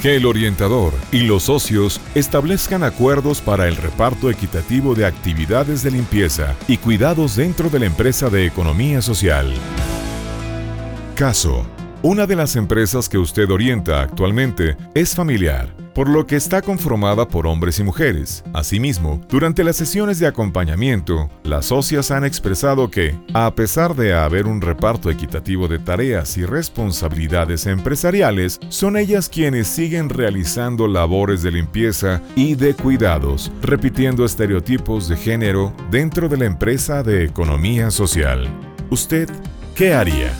que el orientador y los socios establezcan acuerdos para el reparto equitativo de actividades de limpieza y cuidados dentro de la empresa de economía social. Caso. Una de las empresas que usted orienta actualmente es familiar por lo que está conformada por hombres y mujeres. Asimismo, durante las sesiones de acompañamiento, las socias han expresado que, a pesar de haber un reparto equitativo de tareas y responsabilidades empresariales, son ellas quienes siguen realizando labores de limpieza y de cuidados, repitiendo estereotipos de género dentro de la empresa de economía social. ¿Usted qué haría?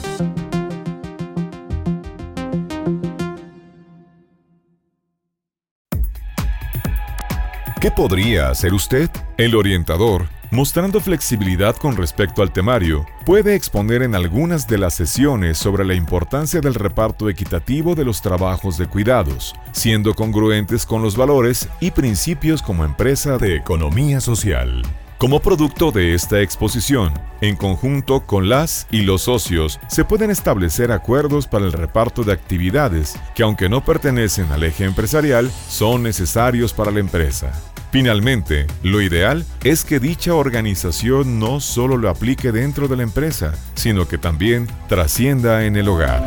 ¿Qué podría hacer usted? El orientador, mostrando flexibilidad con respecto al temario, puede exponer en algunas de las sesiones sobre la importancia del reparto equitativo de los trabajos de cuidados, siendo congruentes con los valores y principios como empresa de economía social. Como producto de esta exposición, en conjunto con las y los socios, se pueden establecer acuerdos para el reparto de actividades que, aunque no pertenecen al eje empresarial, son necesarios para la empresa. Finalmente, lo ideal es que dicha organización no solo lo aplique dentro de la empresa, sino que también trascienda en el hogar.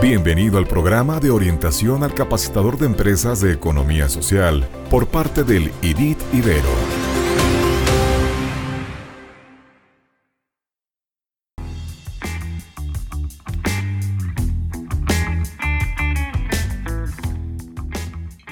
Bienvenido al programa de orientación al capacitador de empresas de economía social por parte del IDIT Ibero.